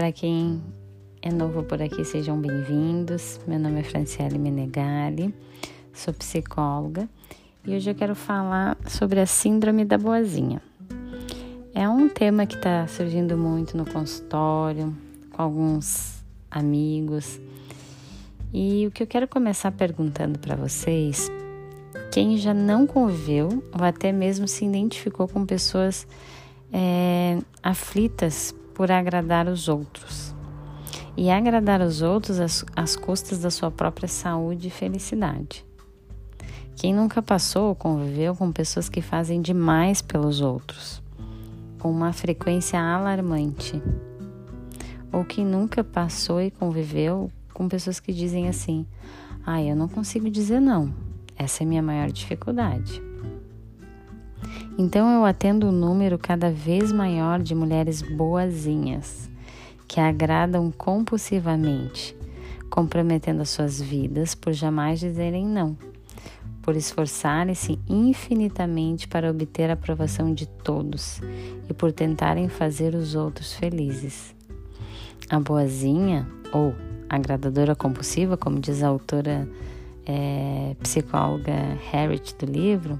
Para quem é novo por aqui, sejam bem-vindos. Meu nome é Franciele Menegali, sou psicóloga e hoje eu quero falar sobre a Síndrome da Boazinha. É um tema que está surgindo muito no consultório, com alguns amigos. E o que eu quero começar perguntando para vocês, quem já não conviveu ou até mesmo se identificou com pessoas é, aflitas por agradar os outros e agradar os outros às, às custas da sua própria saúde e felicidade. Quem nunca passou ou conviveu com pessoas que fazem demais pelos outros, com uma frequência alarmante? Ou quem nunca passou e conviveu com pessoas que dizem assim: ah, eu não consigo dizer não, essa é a minha maior dificuldade. Então eu atendo um número cada vez maior de mulheres boazinhas que agradam compulsivamente, comprometendo as suas vidas por jamais dizerem não, por esforçarem-se infinitamente para obter a aprovação de todos e por tentarem fazer os outros felizes. A boazinha, ou agradadora compulsiva, como diz a autora é, psicóloga Harriet do livro,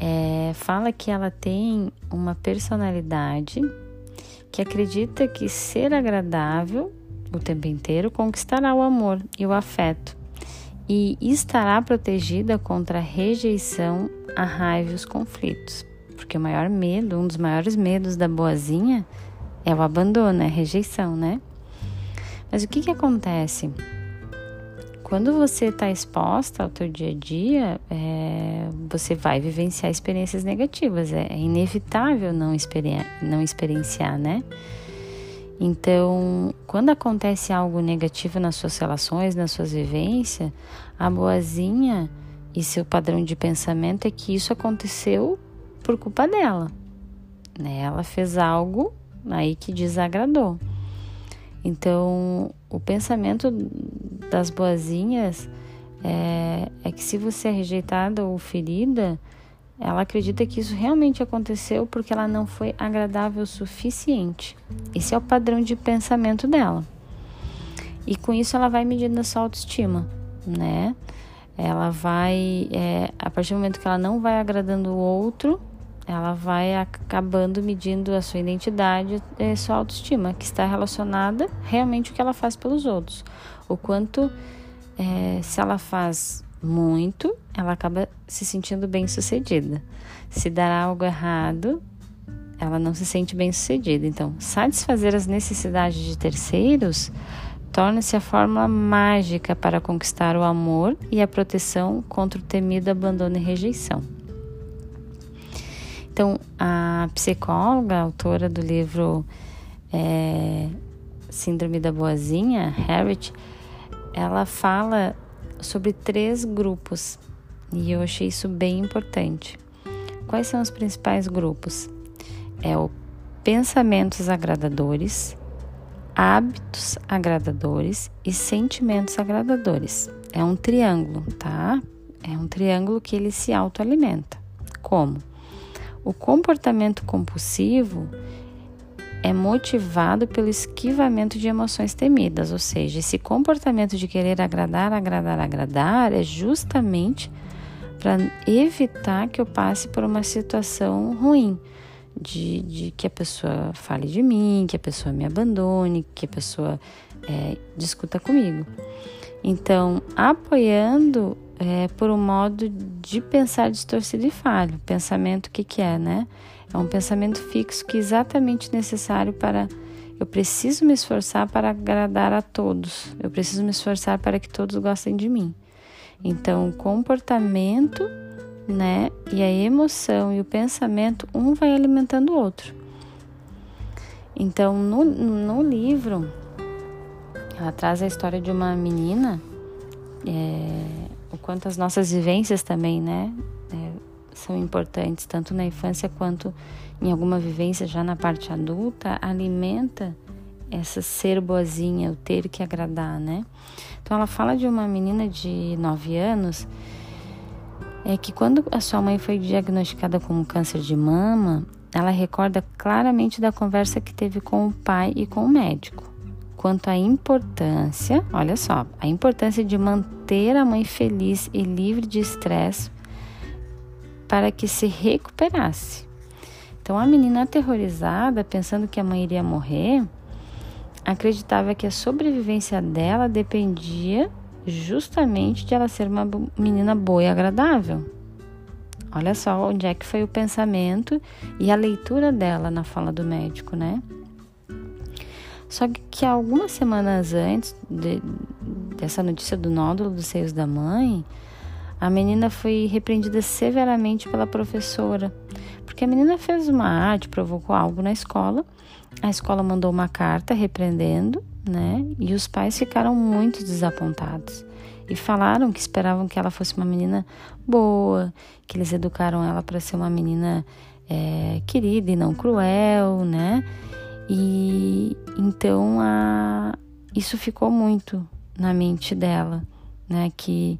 é, fala que ela tem uma personalidade que acredita que ser agradável o tempo inteiro conquistará o amor e o afeto e estará protegida contra a rejeição, a raiva e os conflitos. Porque o maior medo, um dos maiores medos da boazinha é o abandono, é a rejeição, né? Mas o que que acontece? Quando você está exposta ao teu dia a dia, é, você vai vivenciar experiências negativas. É, é inevitável não, não experienciar, né? Então, quando acontece algo negativo nas suas relações, nas suas vivências, a boazinha e seu padrão de pensamento é que isso aconteceu por culpa dela. Né? Ela fez algo aí que desagradou. Então, o pensamento das boazinhas é, é, que se você é rejeitada ou ferida, ela acredita que isso realmente aconteceu porque ela não foi agradável o suficiente. Esse é o padrão de pensamento dela. E com isso ela vai medindo a sua autoestima, né? Ela vai, é, a partir do momento que ela não vai agradando o outro, ela vai acabando medindo a sua identidade e sua autoestima, que está relacionada realmente o que ela faz pelos outros. O quanto, é, se ela faz muito, ela acaba se sentindo bem sucedida. Se dar algo errado, ela não se sente bem sucedida. Então, satisfazer as necessidades de terceiros torna-se a fórmula mágica para conquistar o amor e a proteção contra o temido abandono e rejeição. Então, a psicóloga, autora do livro é, Síndrome da Boazinha, Harriet, ela fala sobre três grupos e eu achei isso bem importante. Quais são os principais grupos? É o pensamentos agradadores, hábitos agradadores e sentimentos agradadores. É um triângulo, tá? É um triângulo que ele se autoalimenta. Como? O comportamento compulsivo é motivado pelo esquivamento de emoções temidas, ou seja, esse comportamento de querer agradar, agradar, agradar é justamente para evitar que eu passe por uma situação ruim, de, de, que a pessoa fale de mim, que a pessoa me abandone, que a pessoa é, discuta comigo. Então, apoiando é, por um modo de pensar distorcido e falho. Pensamento, que, que é, né? É um pensamento fixo que é exatamente necessário para. Eu preciso me esforçar para agradar a todos. Eu preciso me esforçar para que todos gostem de mim. Então, o comportamento, né, e a emoção e o pensamento, um vai alimentando o outro. Então, no, no livro, ela traz a história de uma menina é, o quanto as nossas vivências também, né, é, são importantes, tanto na infância quanto em alguma vivência já na parte adulta, alimenta essa ser boazinha, o ter que agradar, né? Então ela fala de uma menina de 9 anos é que quando a sua mãe foi diagnosticada com câncer de mama, ela recorda claramente da conversa que teve com o pai e com o médico. Quanto à importância, olha só, a importância de manter a mãe feliz e livre de estresse para que se recuperasse. Então a menina aterrorizada, pensando que a mãe iria morrer, acreditava que a sobrevivência dela dependia justamente de ela ser uma menina boa e agradável. Olha só onde é que foi o pensamento e a leitura dela na fala do médico, né? Só que algumas semanas antes de, dessa notícia do nódulo dos seios da mãe, a menina foi repreendida severamente pela professora, porque a menina fez uma arte, provocou algo na escola. A escola mandou uma carta repreendendo, né? E os pais ficaram muito desapontados e falaram que esperavam que ela fosse uma menina boa, que eles educaram ela para ser uma menina é, querida e não cruel, né? E então a, isso ficou muito na mente dela, né? Que,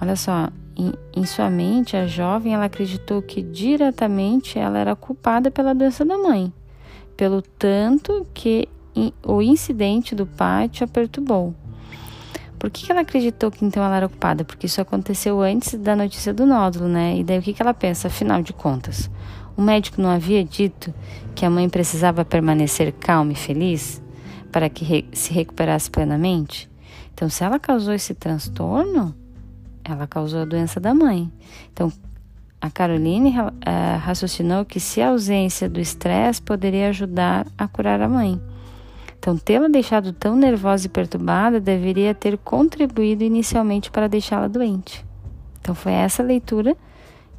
olha só, em, em sua mente, a jovem ela acreditou que diretamente ela era culpada pela doença da mãe, pelo tanto que o incidente do pátio a perturbou. Por que, que ela acreditou que então ela era ocupada? Porque isso aconteceu antes da notícia do nódulo, né? E daí o que, que ela pensa? Afinal de contas, o médico não havia dito que a mãe precisava permanecer calma e feliz para que re se recuperasse plenamente? Então, se ela causou esse transtorno, ela causou a doença da mãe. Então, a Caroline uh, raciocinou que se a ausência do estresse poderia ajudar a curar a mãe. Então, tê-la deixado tão nervosa e perturbada deveria ter contribuído inicialmente para deixá-la doente. Então, foi essa leitura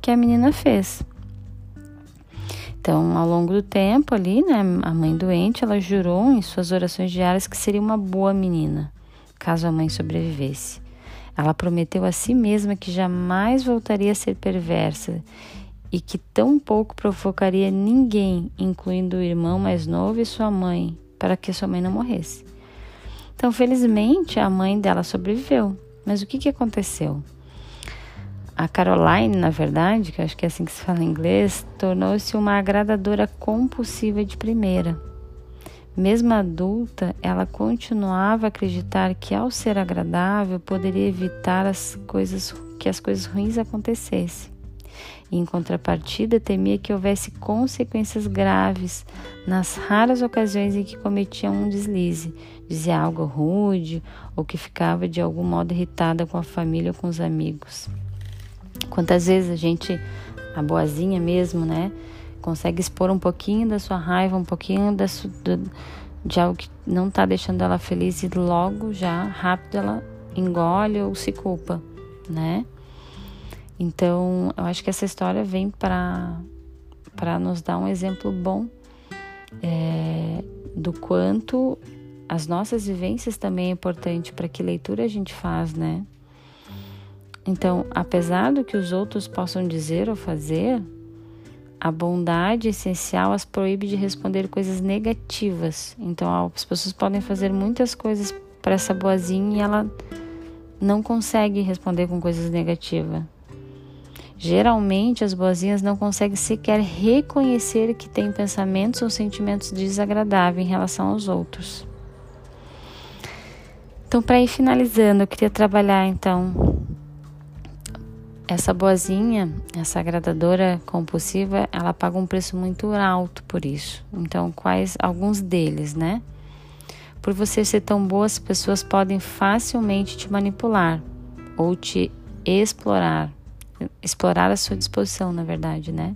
que a menina fez. Então, ao longo do tempo ali, né, a mãe doente, ela jurou em suas orações diárias que seria uma boa menina, caso a mãe sobrevivesse. Ela prometeu a si mesma que jamais voltaria a ser perversa e que tão pouco provocaria ninguém, incluindo o irmão mais novo e sua mãe, para que sua mãe não morresse. Então, felizmente, a mãe dela sobreviveu. Mas o que, que aconteceu? A Caroline, na verdade, que acho que é assim que se fala em inglês, tornou-se uma agradadora compulsiva de primeira. Mesmo adulta, ela continuava a acreditar que ao ser agradável poderia evitar as coisas que as coisas ruins acontecessem. Em contrapartida, temia que houvesse consequências graves nas raras ocasiões em que cometia um deslize, dizia algo rude ou que ficava de algum modo irritada com a família ou com os amigos. Quantas vezes a gente, a boazinha mesmo, né, consegue expor um pouquinho da sua raiva, um pouquinho da su, do, de algo que não está deixando ela feliz e logo já rápido ela engole ou se culpa, né? Então, eu acho que essa história vem para para nos dar um exemplo bom é, do quanto as nossas vivências também é importante para que leitura a gente faz, né? Então, apesar do que os outros possam dizer ou fazer, a bondade essencial as proíbe de responder coisas negativas. Então, as pessoas podem fazer muitas coisas para essa boazinha e ela não consegue responder com coisas negativas. Geralmente, as boazinhas não conseguem sequer reconhecer que têm pensamentos ou sentimentos desagradáveis em relação aos outros. Então, para ir finalizando, eu queria trabalhar então essa boazinha, essa agradadora compulsiva, ela paga um preço muito alto por isso. Então, quais alguns deles, né? Por você ser tão boa, as pessoas podem facilmente te manipular ou te explorar explorar a sua disposição, na verdade, né?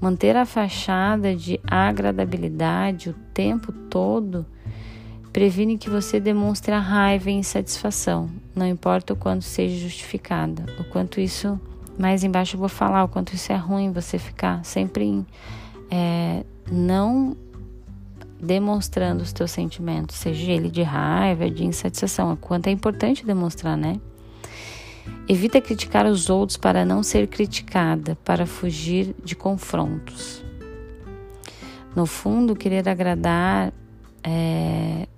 Manter a fachada de agradabilidade o tempo todo previne que você demonstre raiva e insatisfação, não importa o quanto seja justificada, o quanto isso, mais embaixo eu vou falar, o quanto isso é ruim você ficar sempre em, é, não demonstrando os teus sentimentos, seja ele de raiva, de insatisfação, o quanto é importante demonstrar, né? Evita criticar os outros para não ser criticada, para fugir de confrontos. No fundo, querer agradar é,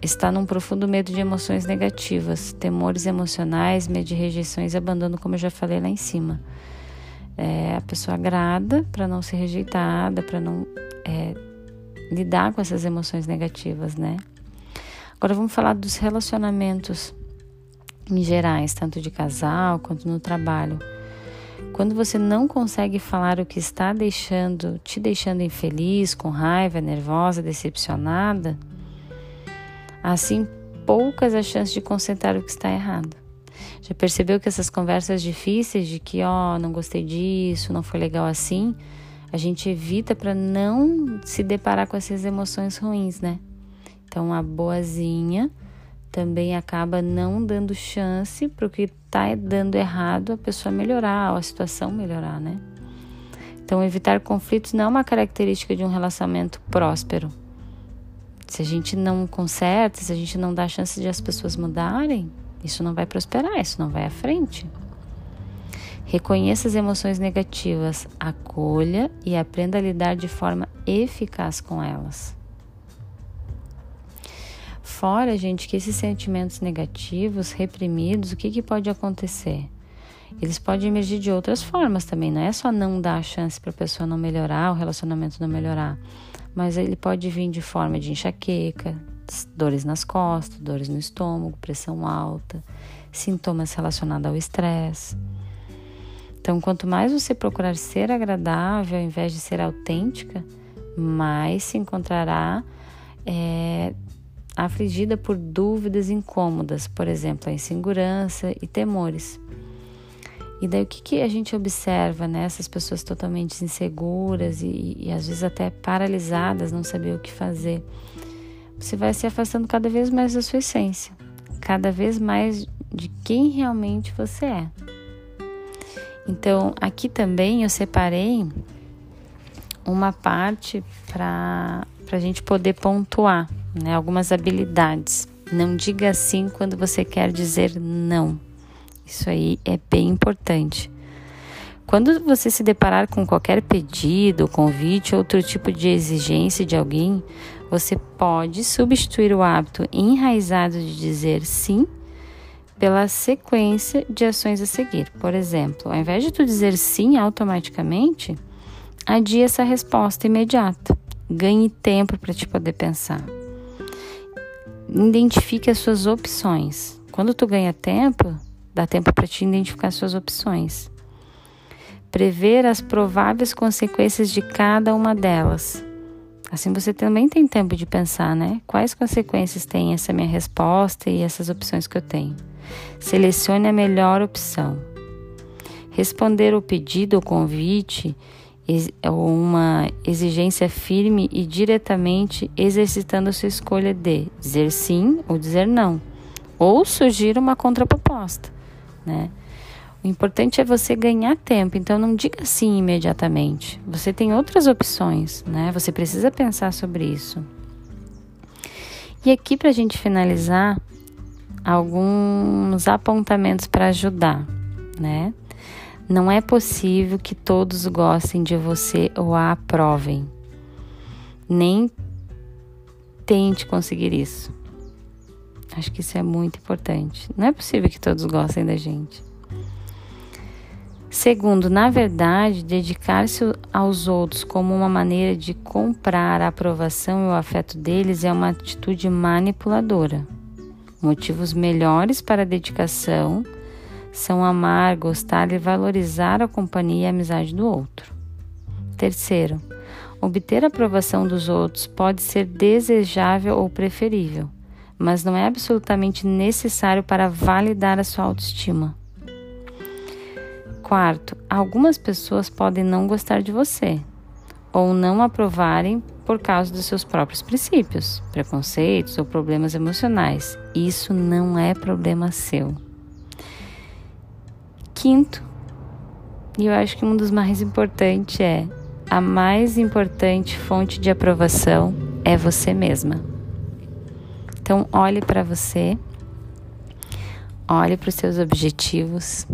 está num profundo medo de emoções negativas, temores emocionais, medo de rejeições abandono, como eu já falei lá em cima. é, a pessoa agrada para não ser rejeitada, para não é, lidar com essas emoções negativas, né? Agora vamos falar dos relacionamentos em gerais, tanto de casal quanto no trabalho. Quando você não consegue falar o que está deixando, te deixando infeliz, com raiva, nervosa, decepcionada, assim poucas as chances de consertar o que está errado. Já percebeu que essas conversas difíceis de que, ó, oh, não gostei disso, não foi legal assim, a gente evita para não se deparar com essas emoções ruins, né? Então a boazinha também acaba não dando chance para o que está dando errado a pessoa melhorar, ou a situação melhorar, né? Então, evitar conflitos não é uma característica de um relacionamento próspero. Se a gente não conserta, se a gente não dá chance de as pessoas mudarem, isso não vai prosperar, isso não vai à frente. Reconheça as emoções negativas, acolha e aprenda a lidar de forma eficaz com elas. Fora, gente, que esses sentimentos negativos, reprimidos, o que, que pode acontecer? Eles podem emergir de outras formas também, não é só não dar a chance para a pessoa não melhorar, o relacionamento não melhorar, mas ele pode vir de forma de enxaqueca, dores nas costas, dores no estômago, pressão alta, sintomas relacionados ao estresse. Então, quanto mais você procurar ser agradável ao invés de ser autêntica, mais se encontrará é, afligida por dúvidas incômodas, por exemplo, a insegurança e temores. E daí o que, que a gente observa né? pessoas totalmente inseguras e, e às vezes até paralisadas, não saber o que fazer? Você vai se afastando cada vez mais da sua essência, cada vez mais de quem realmente você é. Então, aqui também eu separei uma parte para a gente poder pontuar né, algumas habilidades. Não diga sim quando você quer dizer não. Isso aí é bem importante. Quando você se deparar com qualquer pedido, convite ou outro tipo de exigência de alguém, você pode substituir o hábito enraizado de dizer sim pela sequência de ações a seguir. Por exemplo, ao invés de tu dizer sim automaticamente, adie essa resposta imediata. Ganhe tempo para te poder pensar. Identifique as suas opções. Quando tu ganha tempo, dá tempo para te identificar as suas opções. Prever as prováveis consequências de cada uma delas. Assim você também tem tempo de pensar, né? Quais consequências tem essa minha resposta e essas opções que eu tenho. Selecione a melhor opção. Responder o pedido ou convite ou uma exigência firme e diretamente exercitando a sua escolha de dizer sim ou dizer não, ou surgir uma contraproposta, né? O importante é você ganhar tempo, então não diga sim imediatamente. Você tem outras opções, né? Você precisa pensar sobre isso. E aqui para a gente finalizar, alguns apontamentos para ajudar, né? Não é possível que todos gostem de você ou a aprovem. Nem tente conseguir isso. Acho que isso é muito importante. Não é possível que todos gostem da gente. Segundo, na verdade, dedicar-se aos outros como uma maneira de comprar a aprovação e o afeto deles é uma atitude manipuladora. Motivos melhores para a dedicação são amar, gostar e valorizar a companhia e a amizade do outro. Terceiro, obter a aprovação dos outros pode ser desejável ou preferível, mas não é absolutamente necessário para validar a sua autoestima. Quarto, algumas pessoas podem não gostar de você ou não aprovarem por causa dos seus próprios princípios, preconceitos ou problemas emocionais. Isso não é problema seu. Quinto, e eu acho que um dos mais importantes é a mais importante fonte de aprovação é você mesma. Então, olhe para você, olhe para os seus objetivos,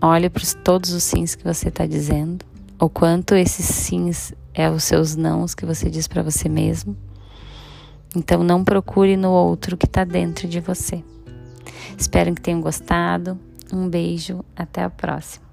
olhe para todos os sims que você está dizendo, o quanto esses sims é os seus nãos que você diz para você mesmo. Então não procure no outro que está dentro de você. Espero que tenham gostado. Um beijo, até a próxima.